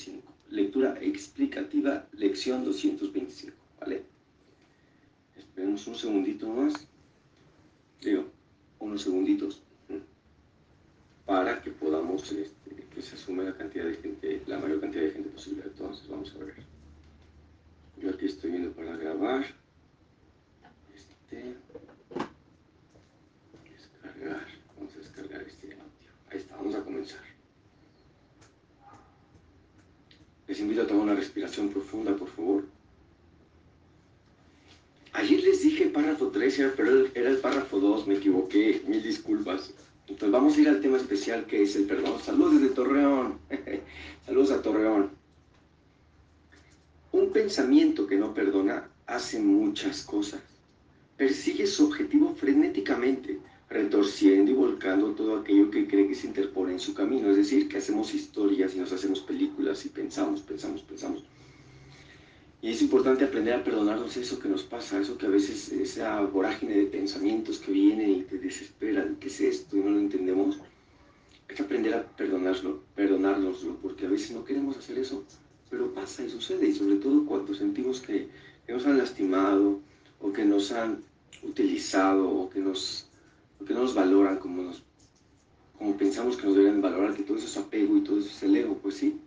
225. Lectura explicativa, lección 225, ¿vale? Esperemos un segundito más, digo, unos segunditos, para que podamos, este, que se asume la cantidad de gente, la mayor cantidad de gente posible. Entonces, vamos a ver. Yo aquí estoy viendo para grabar. Este, descargar. Vamos a descargar este audio. Ahí está, vamos a comenzar. Les invito a tomar una respiración profunda, por favor. Ayer les dije párrafo 13, pero era el párrafo 2, me equivoqué, mil disculpas. Entonces vamos a ir al tema especial que es el perdón. Saludos desde Torreón. Saludos a Torreón. Un pensamiento que no perdona hace muchas cosas. Persigue su objetivo frenéticamente, retorciendo y volcando todo aquello que cree que se interpone en su camino. Es decir, que hacemos historias y nos hacemos películas y pensamos, pensamos, pensamos. Y es importante aprender a perdonarnos eso que nos pasa, eso que a veces, esa vorágine de pensamientos que viene y te desesperan, ¿qué es esto? Y no lo entendemos. Hay que aprender a perdonarlo, perdonárnoslo, porque a veces no queremos hacer eso, pero pasa y sucede, y sobre todo cuando sentimos que, que nos han lastimado, o que nos han utilizado, o que, nos, que no nos valoran como, nos, como pensamos que nos deben valorar, que todo eso es apego y todo eso es el ego, pues sí.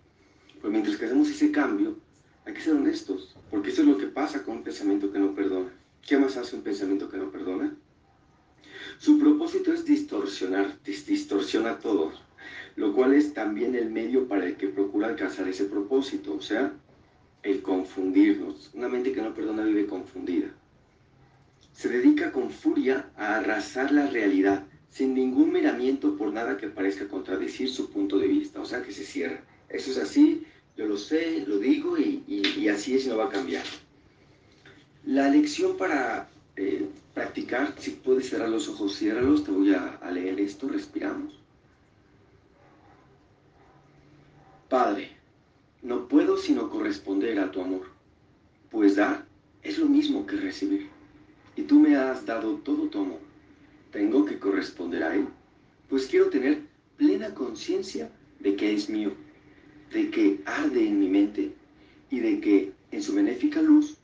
Pero mientras que hacemos ese cambio, hay que ser honestos, porque eso es lo que pasa con un pensamiento que no perdona. ¿Qué más hace un pensamiento que no perdona? Su propósito es distorsionar, distorsiona todo, lo cual es también el medio para el que procura alcanzar ese propósito, o sea, el confundirnos. Una mente que no perdona vive confundida. Se dedica con furia a arrasar la realidad, sin ningún miramiento por nada que parezca contradecir su punto de vista, o sea, que se cierra. Eso es así, yo lo sé, lo digo y, así es y no va a cambiar. La lección para eh, practicar, si puedes cerrar los ojos, ciérralos, te voy a leer esto, respiramos. Padre, no puedo sino corresponder a tu amor, pues dar es lo mismo que recibir, y tú me has dado todo tu amor. Tengo que corresponder a él, pues quiero tener plena conciencia de que es mío de que arde en mi mente y de que en su benéfica luz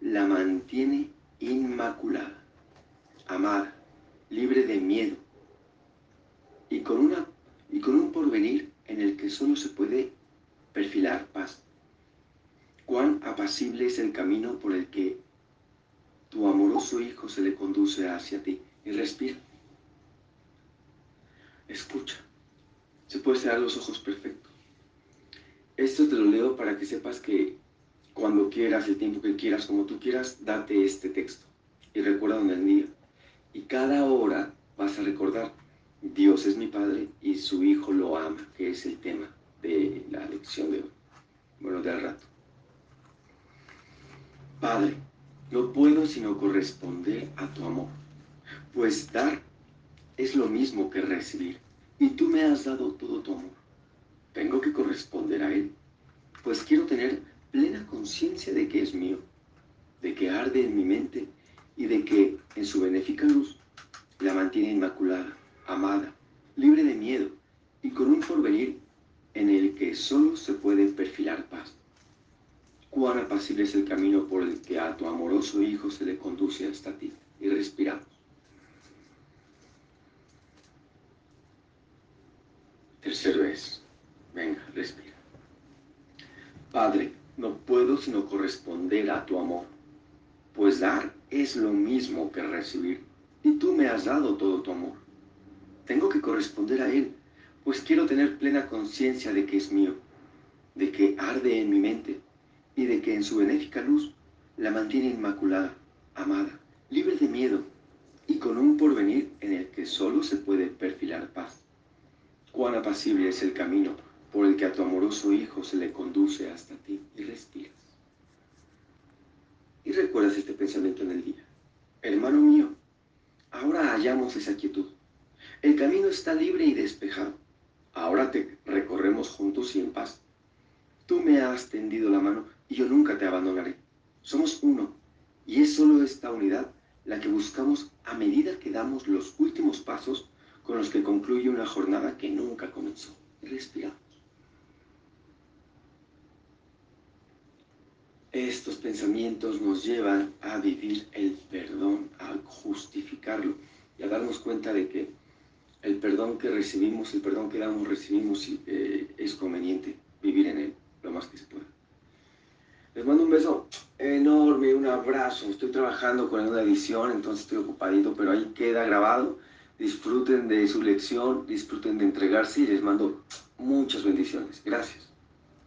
la mantiene inmaculada, amada, libre de miedo y con, una, y con un porvenir en el que solo se puede perfilar paz. Cuán apacible es el camino por el que tu amoroso Hijo se le conduce hacia ti y respira. Escucha. Se puede cerrar los ojos perfectos. Esto te lo leo para que sepas que cuando quieras, el tiempo que quieras, como tú quieras, date este texto. Y recuerda en el día. Y cada hora vas a recordar, Dios es mi Padre y su Hijo lo ama, que es el tema de la lección de hoy. Bueno, de al rato. Padre, no puedo sino corresponder a tu amor, pues dar es lo mismo que recibir, y tú me has dado todo tu amor. Tengo que corresponder a Él, pues quiero tener plena conciencia de que es mío, de que arde en mi mente y de que en su benéfica luz la mantiene inmaculada, amada, libre de miedo y con un porvenir en el que solo se puede perfilar paz. Cuán apacible es el camino por el que a tu amoroso Hijo se le conduce hasta ti. Y respiramos. Tercero es, Venga, respira. Padre, no puedo sino corresponder a tu amor, pues dar es lo mismo que recibir, y tú me has dado todo tu amor. Tengo que corresponder a él, pues quiero tener plena conciencia de que es mío, de que arde en mi mente, y de que en su benéfica luz la mantiene inmaculada, amada, libre de miedo, y con un porvenir en el que solo se puede perfilar paz. Cuán apacible es el camino por el que a tu amoroso Hijo se le conduce hasta ti y respiras. Y recuerdas este pensamiento en el día. Hermano mío, ahora hallamos esa quietud. El camino está libre y despejado. Ahora te recorremos juntos y en paz. Tú me has tendido la mano y yo nunca te abandonaré. Somos uno y es solo esta unidad la que buscamos a medida que damos los últimos pasos con los que concluye una jornada que nunca comenzó. Respiramos. estos pensamientos nos llevan a vivir el perdón, a justificarlo y a darnos cuenta de que el perdón que recibimos, el perdón que damos, recibimos, eh, es conveniente vivir en él lo más que se pueda. Mando un beso enorme, un abrazo. Estoy trabajando con una edición, entonces estoy ocupadito, pero ahí queda grabado. Disfruten de su lección, disfruten de entregarse y les mando muchas bendiciones. Gracias.